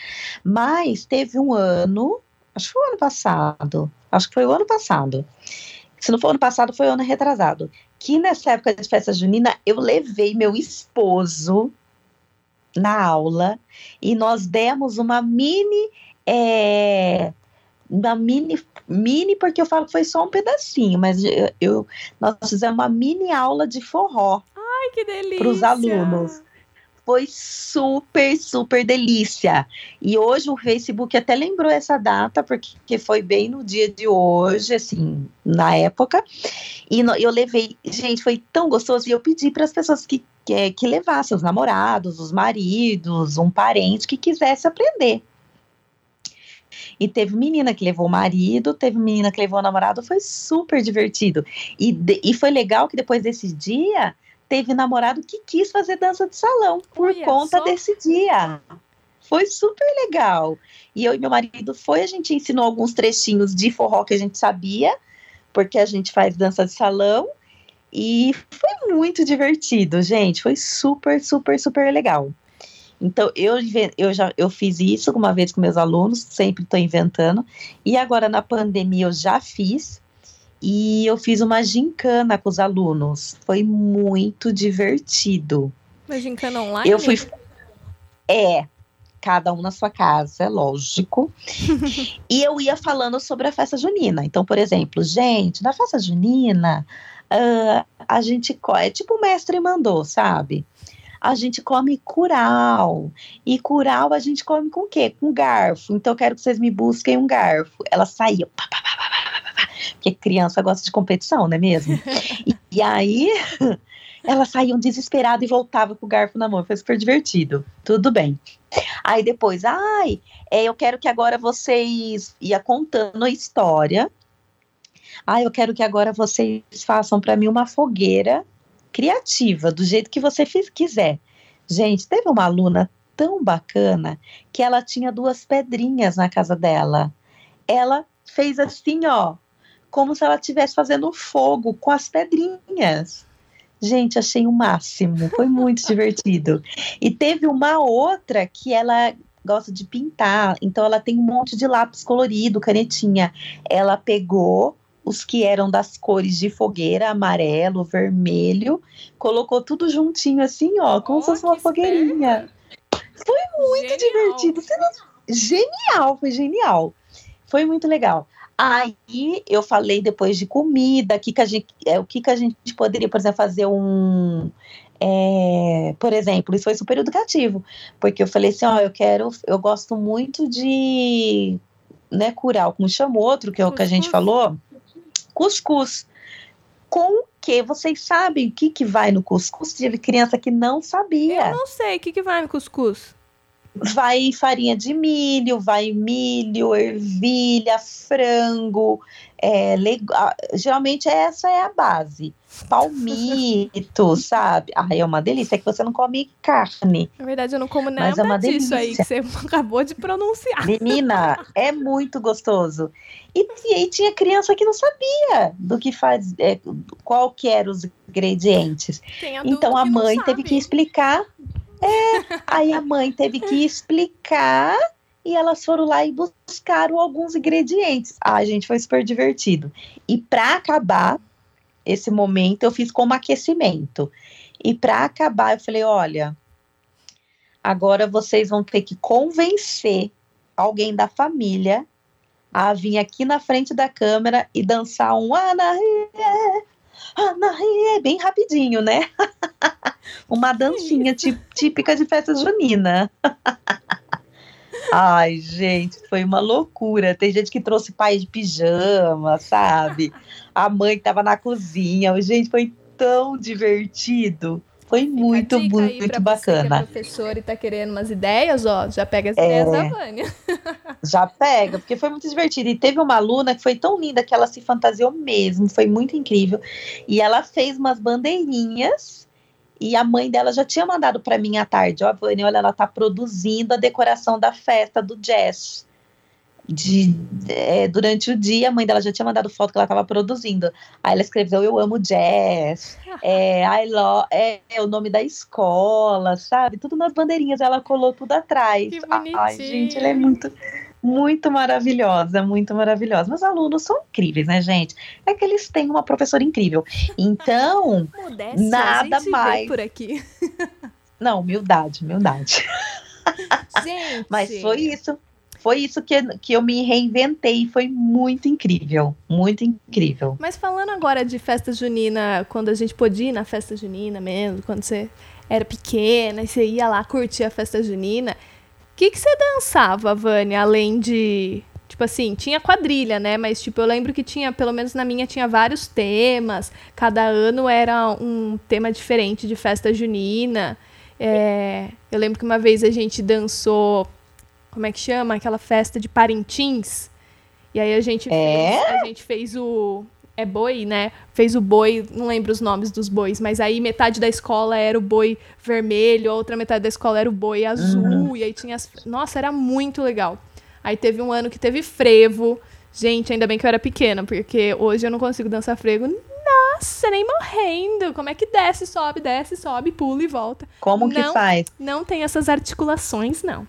Mas teve um ano, acho que foi o ano passado. Acho que foi o ano passado. Se não for ano passado, foi o ano retrasado. Que nessa época de festa junina, eu levei meu esposo na aula e nós demos uma mini é, uma mini mini porque eu falo que foi só um pedacinho mas eu, eu- nós fizemos uma mini aula de forró Ai, que delícia. para os alunos foi super super delícia. E hoje o Facebook até lembrou essa data porque que foi bem no dia de hoje assim na época. E no- eu levei gente foi tão gostoso. E eu pedi para as pessoas que que, que levassem os namorados os maridos um parente que quisesse aprender. E teve menina que levou o marido, teve menina que levou o namorado, foi super divertido. E, de- e foi legal que depois desse dia, teve namorado que quis fazer dança de salão por Olha conta só. desse dia. Foi super legal. E eu e meu marido foi, a gente ensinou alguns trechinhos de forró que a gente sabia, porque a gente faz dança de salão. E foi muito divertido, gente. Foi super, super, super legal. Então, eu, eu já eu fiz isso uma vez com meus alunos, sempre estou inventando. E agora, na pandemia, eu já fiz. E eu fiz uma gincana com os alunos. Foi muito divertido. Mas gincana online? Eu fui. É, cada um na sua casa, é lógico. e eu ia falando sobre a festa junina. Então, por exemplo, gente, na festa junina, ah, a gente. É tipo o mestre mandou, sabe? A gente come curau. E curau a gente come com o quê? Com garfo. Então, eu quero que vocês me busquem um garfo. Ela saiu. pá, pá, pá, Porque criança gosta de competição, não é mesmo? e, e aí. Ela saía desesperada e voltava com o garfo na mão. Foi super divertido. Tudo bem. Aí depois, ai, é, eu quero que agora vocês ia contando a história. Ai, eu quero que agora vocês façam para mim uma fogueira criativa, do jeito que você fiz, quiser. Gente, teve uma aluna tão bacana que ela tinha duas pedrinhas na casa dela. Ela fez assim, ó, como se ela estivesse fazendo fogo com as pedrinhas. Gente, achei o máximo. Foi muito divertido. E teve uma outra que ela gosta de pintar, então ela tem um monte de lápis colorido, canetinha. Ela pegou os que eram das cores de fogueira, amarelo, vermelho, colocou tudo juntinho assim, ó, como Ó, se fosse uma fogueirinha. Muito divertido. Você não- Genial, foi genial. Foi muito legal. Aí eu falei depois de comida, que que a gente, é, o que, que a gente poderia, por exemplo, fazer um. é, por exemplo, isso foi super educativo, porque eu falei assim: ó, eu quero, eu gosto muito de né, curau, como chama outro, que é o que a gente falou, cuscuz. Com o que vocês sabem o que, que vai no cuscuz? Teve criança que não sabia Eu não sei, o que, que vai no cuscuz? Vai farinha de milho, vai milho, ervilha, frango, é, ah, geralmente essa é a base. Palmito, sabe? Ai, é uma delícia, é que você não come carne. Na verdade, eu não como Mas nada é uma disso aí que delícia. você acabou de pronunciar. Menina, é muito gostoso. E, e aí tinha criança que não sabia do que faz, é, qual que eram os ingredientes. Então a mãe teve que explicar. É, aí a mãe teve que explicar e elas foram lá e buscaram alguns ingredientes. Ah, gente, foi super divertido. E para acabar, esse momento eu fiz como aquecimento. E para acabar, eu falei: olha, agora vocês vão ter que convencer alguém da família a vir aqui na frente da câmera e dançar um Anarie, Anarie, bem rapidinho, né? Uma dancinha típica de festa junina. Ai, gente, foi uma loucura. Tem gente que trouxe pai de pijama, sabe? A mãe que tava na cozinha. Gente, foi tão divertido. Foi muito, muito bacana. Você que é professor e tá querendo umas ideias, ó, já pega as é, ideias da Vânia. Já pega, porque foi muito divertido. E teve uma aluna que foi tão linda que ela se fantasiou mesmo, foi muito incrível. E ela fez umas bandeirinhas e a mãe dela já tinha mandado para mim à tarde, ó, Vânia, olha, ela tá produzindo a decoração da festa do jazz de, é, durante o dia, a mãe dela já tinha mandado foto que ela estava produzindo. Aí ela escreveu Eu amo jazz, é, I love, é, é, o nome da escola, sabe? Tudo nas bandeirinhas, ela colou tudo atrás. Que Ai, gente, ela é muito, muito maravilhosa, muito maravilhosa. Meus alunos são incríveis, né, gente? É que eles têm uma professora incrível. Então, Modéstia, nada mais. por aqui. Não, humildade, humildade. Gente. Mas foi isso foi isso que, que eu me reinventei. Foi muito incrível. Muito incrível. Mas falando agora de festa junina, quando a gente podia ir na festa junina mesmo, quando você era pequena e você ia lá curtir a festa junina, o que, que você dançava, Vânia, além de. Tipo assim, tinha quadrilha, né? Mas, tipo, eu lembro que tinha, pelo menos na minha, tinha vários temas. Cada ano era um tema diferente de festa junina. É, eu lembro que uma vez a gente dançou como é que chama? Aquela festa de Parintins. E aí a gente, é? fez, a gente fez o. É boi, né? Fez o boi, não lembro os nomes dos bois, mas aí metade da escola era o boi vermelho, a outra metade da escola era o boi azul, uhum. e aí tinha as. Nossa, era muito legal. Aí teve um ano que teve frevo. Gente, ainda bem que eu era pequena, porque hoje eu não consigo dançar frevo. Nossa, nem morrendo. Como é que desce, sobe, desce, sobe, pula e volta? Como não, que faz? Não tem essas articulações, não.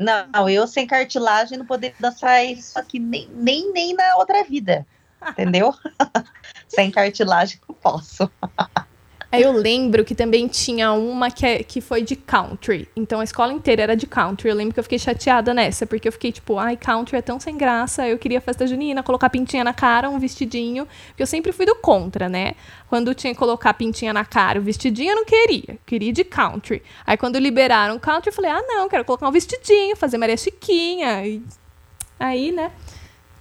Não, eu sem cartilagem não poderia dançar isso aqui nem, nem, nem na outra vida. Entendeu? sem cartilagem não posso. Aí eu lembro que também tinha uma que, é, que foi de country. Então a escola inteira era de country. Eu lembro que eu fiquei chateada nessa, porque eu fiquei tipo, ai, country é tão sem graça. Eu queria festa junina, colocar pintinha na cara, um vestidinho. Porque eu sempre fui do contra, né? Quando tinha que colocar pintinha na cara, o vestidinho eu não queria. queria de country. Aí quando liberaram country, eu falei, ah, não, quero colocar um vestidinho, fazer Maria Chiquinha. E... Aí, né?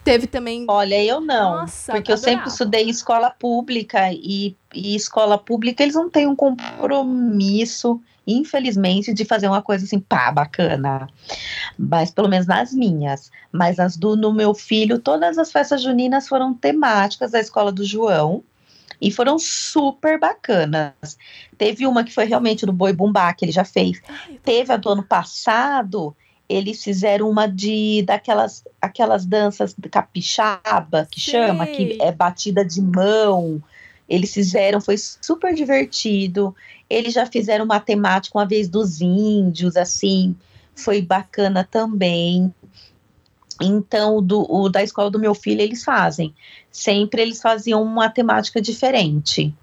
Teve também. Olha, eu não. Nossa, porque eu sempre estudei em escola pública e, e escola pública eles não têm um compromisso, infelizmente, de fazer uma coisa assim, pá, bacana. Mas pelo menos nas minhas. Mas as do no meu filho, todas as festas juninas foram temáticas da escola do João e foram super bacanas. Teve uma que foi realmente do Boi Bumbá, que ele já fez. Ai, Teve a do ano passado, eles fizeram uma de daquelas aquelas danças capixaba que Sim. chama, que é batida de mão. Eles fizeram, foi super divertido. Eles já fizeram uma temática uma vez dos índios, assim, foi bacana também. Então, do, o da escola do meu filho, eles fazem. Sempre eles faziam uma temática diferente.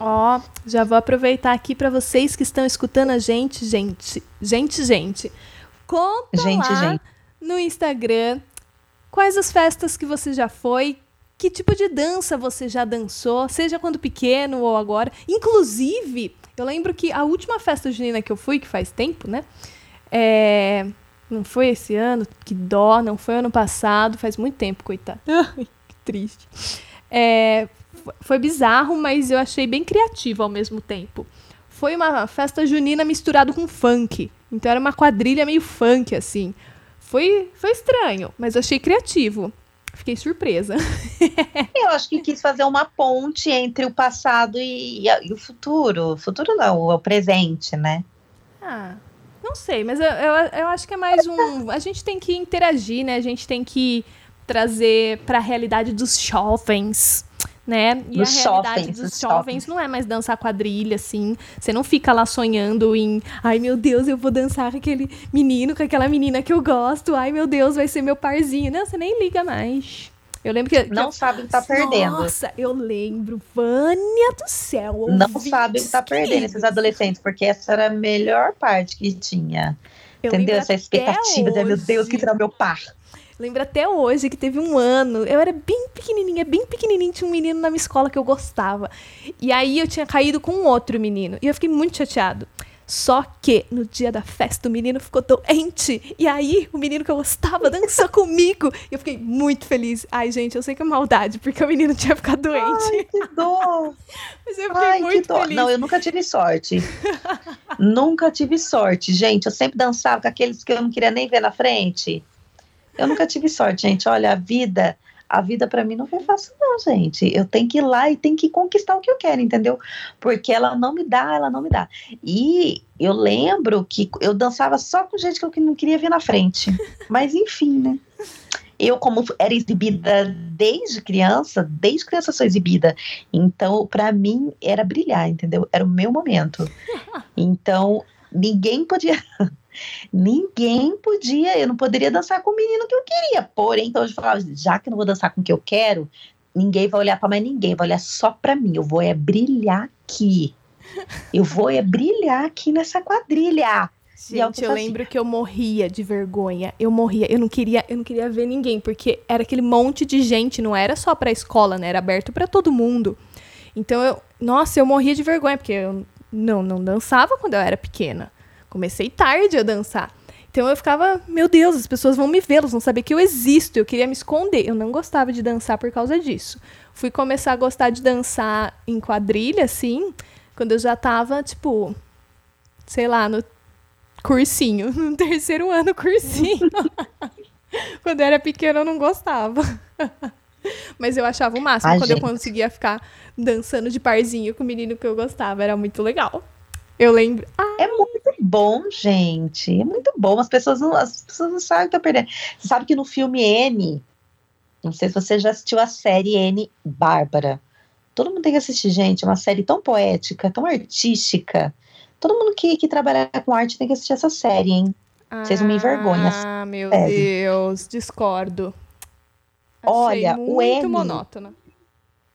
Ó, oh, já vou aproveitar aqui para vocês que estão escutando a gente, gente, gente, gente. Conta gente, lá gente. no Instagram quais as festas que você já foi, que tipo de dança você já dançou, seja quando pequeno ou agora. Inclusive, eu lembro que a última festa junina que eu fui, que faz tempo, né? É... Não foi esse ano, que dó, não foi ano passado, faz muito tempo, coitado. que triste. É... Foi bizarro, mas eu achei bem criativo ao mesmo tempo. Foi uma festa junina misturado com funk. Então era uma quadrilha meio funk, assim. Foi, foi estranho, mas eu achei criativo. Fiquei surpresa. eu acho que quis fazer uma ponte entre o passado e, e o futuro. O futuro não, o presente, né? Ah, não sei, mas eu, eu, eu acho que é mais um. A gente tem que interagir, né? A gente tem que trazer para a realidade dos jovens né? E dos a realidade jovens, dos jovens não é mais dançar quadrilha, assim. Você não fica lá sonhando em, ai meu Deus, eu vou dançar com aquele menino, com aquela menina que eu gosto, ai meu Deus, vai ser meu parzinho. Não, você nem liga mais. Eu lembro que. Não que sabem que tá perdendo. Nossa, eu lembro. Vânia do céu. Não sabem que tá perdendo esses adolescentes, porque essa era a melhor parte que tinha. Eu entendeu? Essa expectativa de, meu Deus, que será meu par. Lembro até hoje que teve um ano, eu era bem pequenininha, bem pequenininha, tinha um menino na minha escola que eu gostava. E aí eu tinha caído com um outro menino, e eu fiquei muito chateado. Só que no dia da festa o menino ficou doente. E aí o menino que eu gostava dançou comigo. E eu fiquei muito feliz. Ai, gente, eu sei que é maldade, porque o menino tinha ficado doente. Ai, que dor! Mas eu fiquei Ai, muito feliz. Não, eu nunca tive sorte. nunca tive sorte, gente. Eu sempre dançava com aqueles que eu não queria nem ver na frente. Eu nunca tive sorte, gente. Olha, a vida a vida para mim não foi fácil, não, gente. Eu tenho que ir lá e tenho que conquistar o que eu quero, entendeu? Porque ela não me dá, ela não me dá. E eu lembro que eu dançava só com gente que eu não queria ver na frente. Mas enfim, né? Eu, como era exibida desde criança, desde criança sou exibida. Então, para mim, era brilhar, entendeu? Era o meu momento. Então, ninguém podia Ninguém podia, eu não poderia dançar com o menino que eu queria. Porém, então eu falava, já que eu não vou dançar com o que eu quero, ninguém vai olhar para mais ninguém, vai olhar só para mim. Eu vou é brilhar aqui. Eu vou é brilhar aqui nessa quadrilha. É Gente, eu lembro que eu morria de vergonha. Eu morria, eu não queria, eu não queria ver ninguém, porque era aquele monte de gente, não era só pra escola, né? Era aberto para todo mundo. Então eu, nossa, eu morria de vergonha, porque eu não não dançava quando eu era pequena. Comecei tarde a dançar. Então eu ficava, meu Deus, as pessoas vão me ver, elas vão saber que eu existo, eu queria me esconder. Eu não gostava de dançar por causa disso. Fui começar a gostar de dançar em quadrilha, assim, quando eu já tava, tipo, sei lá, no cursinho, no terceiro ano cursinho. quando eu era pequena eu não gostava. Mas eu achava o máximo Ai, quando gente. eu conseguia ficar dançando de parzinho com o menino que eu gostava, era muito legal. Eu lembro. Ah. É muito bom, gente. É muito bom. As pessoas não, as pessoas não sabem que estão perdendo. Você sabe que no filme N, não sei se você já assistiu a série N Bárbara. Todo mundo tem que assistir, gente. É uma série tão poética, tão artística. Todo mundo que, que trabalha com arte tem que assistir essa série, hein? Vocês não me envergonham. Ah, meu série. Deus, discordo. Achei Olha, o N. monótono.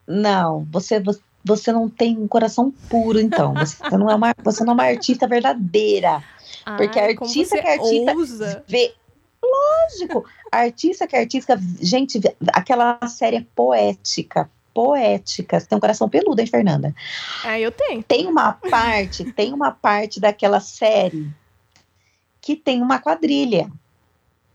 Não, você, você você não tem um coração puro, então. Você não é uma, você não é uma artista verdadeira. Ai, porque a artista que é artista ousa. vê. Lógico! A artista que é artista, gente, aquela série é poética. Poética. Você tem um coração peludo, hein, Fernanda? Ah, eu tenho. Tem uma parte, tem uma parte daquela série que tem uma quadrilha.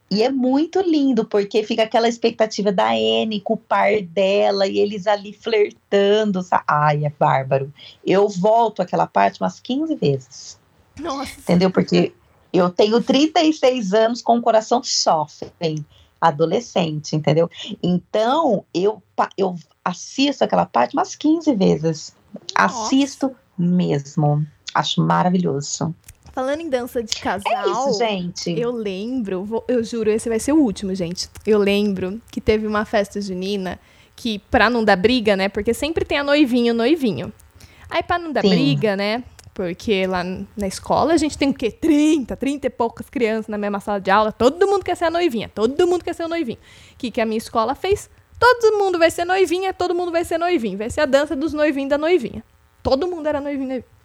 E é muito lindo, porque fica aquela expectativa da Anne com o par dela e eles ali flertando. Sabe? Ai, é bárbaro. Eu volto aquela parte umas 15 vezes. Nossa. Entendeu? Porque eu tenho 36 anos com o coração sofrem, adolescente, entendeu? Então, eu, eu assisto aquela parte umas 15 vezes. Nossa. Assisto mesmo. Acho maravilhoso. Falando em dança de casal. É isso, gente. Eu lembro, vou, eu juro, esse vai ser o último, gente. Eu lembro que teve uma festa junina que, pra não dar briga, né? Porque sempre tem a noivinha e o noivinho. Aí, pra não dar Sim. briga, né? Porque lá na escola a gente tem o quê? 30, 30 e poucas crianças na mesma sala de aula. Todo mundo quer ser a noivinha. Todo mundo quer ser o noivinho. O que, que a minha escola fez? Todo mundo vai ser noivinha, todo mundo vai ser noivinho. Vai ser a dança dos noivinhos da noivinha. Todo mundo era noivinho, noivinho.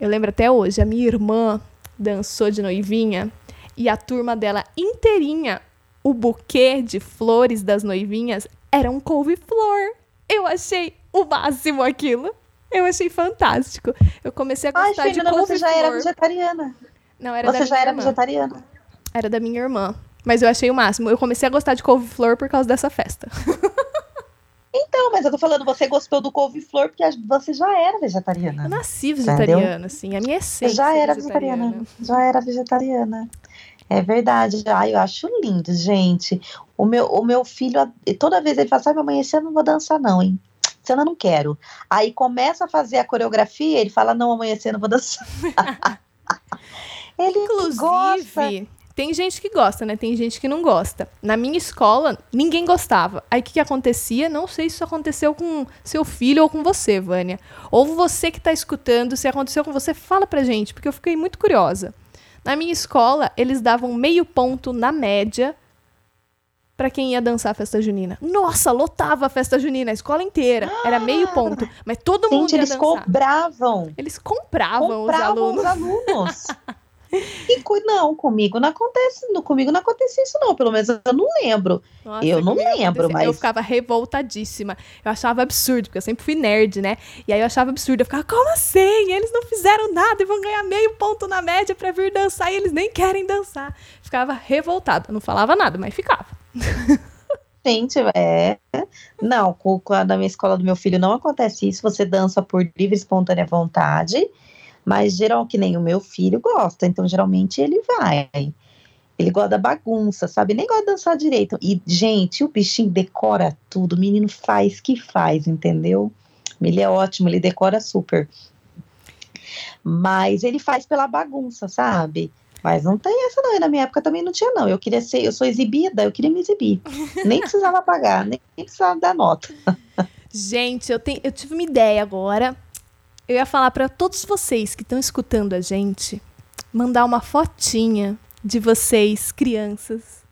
Eu lembro até hoje, a minha irmã dançou de noivinha e a turma dela inteirinha, o buquê de flores das noivinhas era um couve-flor. Eu achei o máximo aquilo. Eu achei fantástico. Eu comecei a gostar Ai, de couve-flor. você já era vegetariana. Não, era você já era irmã. vegetariana. Era da minha irmã. Mas eu achei o máximo. Eu comecei a gostar de couve-flor por causa dessa festa. Então, mas eu tô falando, você gostou do couve-flor porque você já era vegetariana. Eu nasci vegetariana, assim, a minha essência. Já era vegetariana. vegetariana. Já era vegetariana. É verdade. Ai, eu acho lindo, gente. O meu, o meu filho, toda vez ele fala, sabe, mamãe, esse ano não vou dançar, não, hein? Esse ano eu não quero. Aí começa a fazer a coreografia, ele fala, não, amanhã esse ano eu vou dançar. ele Inclusive, gosta. Tem gente que gosta, né? Tem gente que não gosta. Na minha escola, ninguém gostava. Aí o que, que acontecia? Não sei se isso aconteceu com seu filho ou com você, Vânia. Ou você que está escutando, se aconteceu com você, fala pra gente, porque eu fiquei muito curiosa. Na minha escola, eles davam meio ponto na média pra quem ia dançar a festa junina. Nossa, lotava a festa junina, a escola inteira. Era meio ponto. Mas todo mundo Gente, ia eles dançar. cobravam. Eles compravam, Compravam os os alunos. E co- não, comigo não acontece, não, comigo não acontece isso não, pelo menos eu não lembro. Nossa, Eu não lembro, acontecia. Eu mas- ficava revoltadíssima. Eu achava absurdo, porque eu sempre fui nerd, né? E aí eu achava absurdo. Eu ficava, como assim? Eles não fizeram nada e vão ganhar meio ponto na média pra vir dançar e eles nem querem dançar. Ficava revoltada. Não falava nada, mas ficava. Gente, é. Não, na minha escola do meu filho não acontece isso. Você dança por livre e espontânea vontade, mas geral que nem o meu filho gosta, então geralmente ele vai. Ele gosta da bagunça, sabe? Nem gosta de dançar direito. E, gente, o bichinho decora tudo, o menino faz que faz, entendeu? Ele é ótimo, ele decora super. Mas ele faz pela bagunça, sabe? Mas não tem essa não, e na minha época também não tinha não. Eu queria ser, eu sou exibida, eu queria me exibir. Nem precisava pagar, nem precisava dar nota. Gente, eu, tenho, eu tive uma ideia agora. Eu ia falar pra todos vocês que estão escutando a gente mandar uma fotinha de vocês, crianças,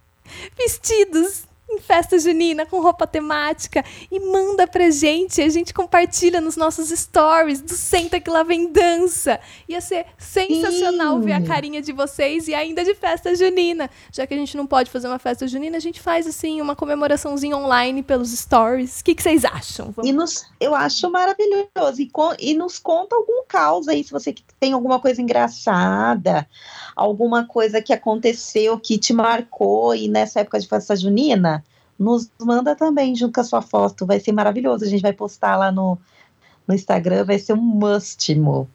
vestidos em festa junina com roupa temática e manda pra gente. A gente compartilha nos nossos stories do Senta que lá vem dança. Ia ser sensacional Sim. ver a carinha de vocês e ainda de festa junina. Já que a gente não pode fazer uma festa junina, a gente faz assim uma comemoraçãozinha online pelos stories. O que, que vocês acham? Vamos E nos, eu acho maravilhoso. E, con- e nos conta algum caos aí, se você tem alguma coisa engraçada, alguma coisa que aconteceu que te marcou e nessa época de festa junina, nos manda também junto com a sua foto. Vai ser maravilhoso. A gente vai postar lá no, no Instagram, vai ser um mustimo.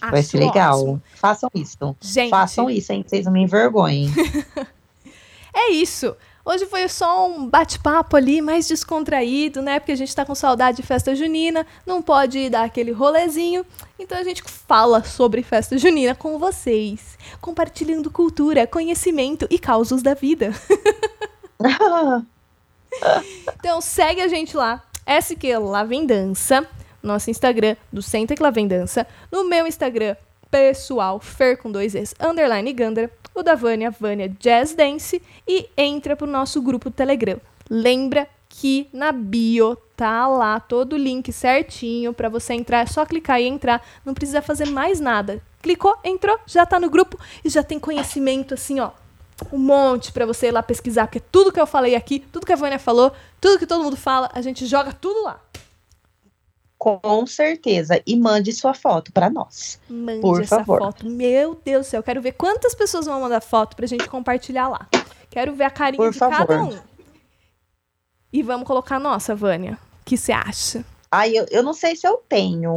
Vai Acho ser legal. ótimo. Façam isso. Gente, Façam isso, hein? Vocês não me envergonhem. é isso. Hoje foi só um bate-papo ali mais descontraído, né? Porque a gente tá com saudade de festa junina, não pode dar aquele rolezinho. Então a gente fala sobre festa junina com vocês, compartilhando cultura, conhecimento e causos da vida. Então segue a gente lá, SQ Lá Vem Dança, nosso Instagram do Senta que Lá Vem Dança, no meu Instagram pessoal, Fer com dois Es, underline Gandra, o da Vânia, Vânia Jazz Dance, e entra pro nosso grupo Telegram. Lembra que na bio tá lá todo o link certinho pra você entrar, é só clicar e entrar, não precisa fazer mais nada. Clicou, entrou, já tá no grupo e já tem conhecimento assim, ó, um monte pra você ir lá pesquisar, porque tudo que eu falei aqui, tudo que a Vânia falou, tudo que todo mundo fala, a gente joga tudo lá. Com certeza. E mande sua foto para nós. Mande Por essa favor. foto. Meu Deus do céu, quero ver quantas pessoas vão mandar foto pra gente compartilhar lá. Quero ver a carinha Por de cada favor. um. E vamos colocar a nossa, Vânia. O que você acha? Ai, eu, eu não sei se eu tenho.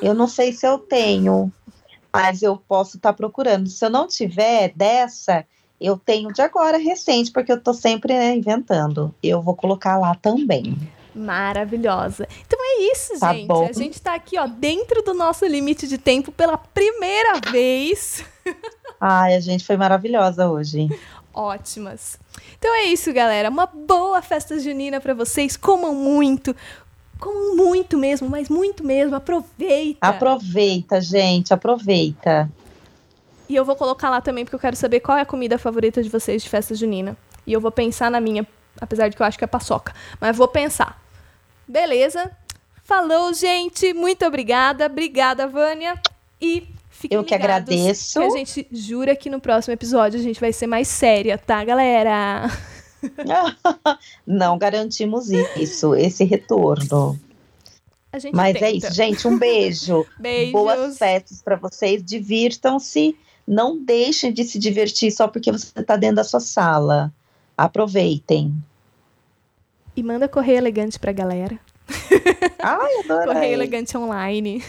Eu não sei se eu tenho. Mas eu posso estar procurando. Se eu não tiver dessa, eu tenho de agora recente, porque eu tô sempre né, inventando. Eu vou colocar lá também. Maravilhosa. Então é isso, Tá gente. bom. A gente tá aqui, ó, dentro do nosso limite de tempo pela primeira vez. Ai, a gente foi maravilhosa hoje. ótimas. Então é isso, galera. Uma boa festa junina pra vocês. Comam muito. Comam muito mesmo, mas muito mesmo. Aproveita. Aproveita, gente, aproveita. E eu vou colocar lá também, porque eu quero saber qual é a comida favorita de vocês de festa junina. E eu vou pensar na minha, apesar de que eu acho que é paçoca. Mas vou pensar. Beleza? Falou, gente. Muito obrigada. Obrigada, Vânia. E fiquem Eu que agradeço. que a gente jura que no próximo episódio a gente vai ser mais séria, tá, galera? Não garantimos isso, esse retorno. Mas tenta. é isso, gente. Um beijo. Beijos. Boas festas para vocês. Divirtam-se. Não deixem de se divertir só porque você está dentro da sua sala. Aproveitem. E manda correio elegante pra galera. Ai, Correio adorei. elegante online.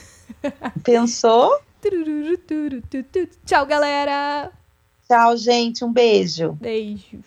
Pensou? Tchau, galera. Tchau, gente. Um beijo. Beijo.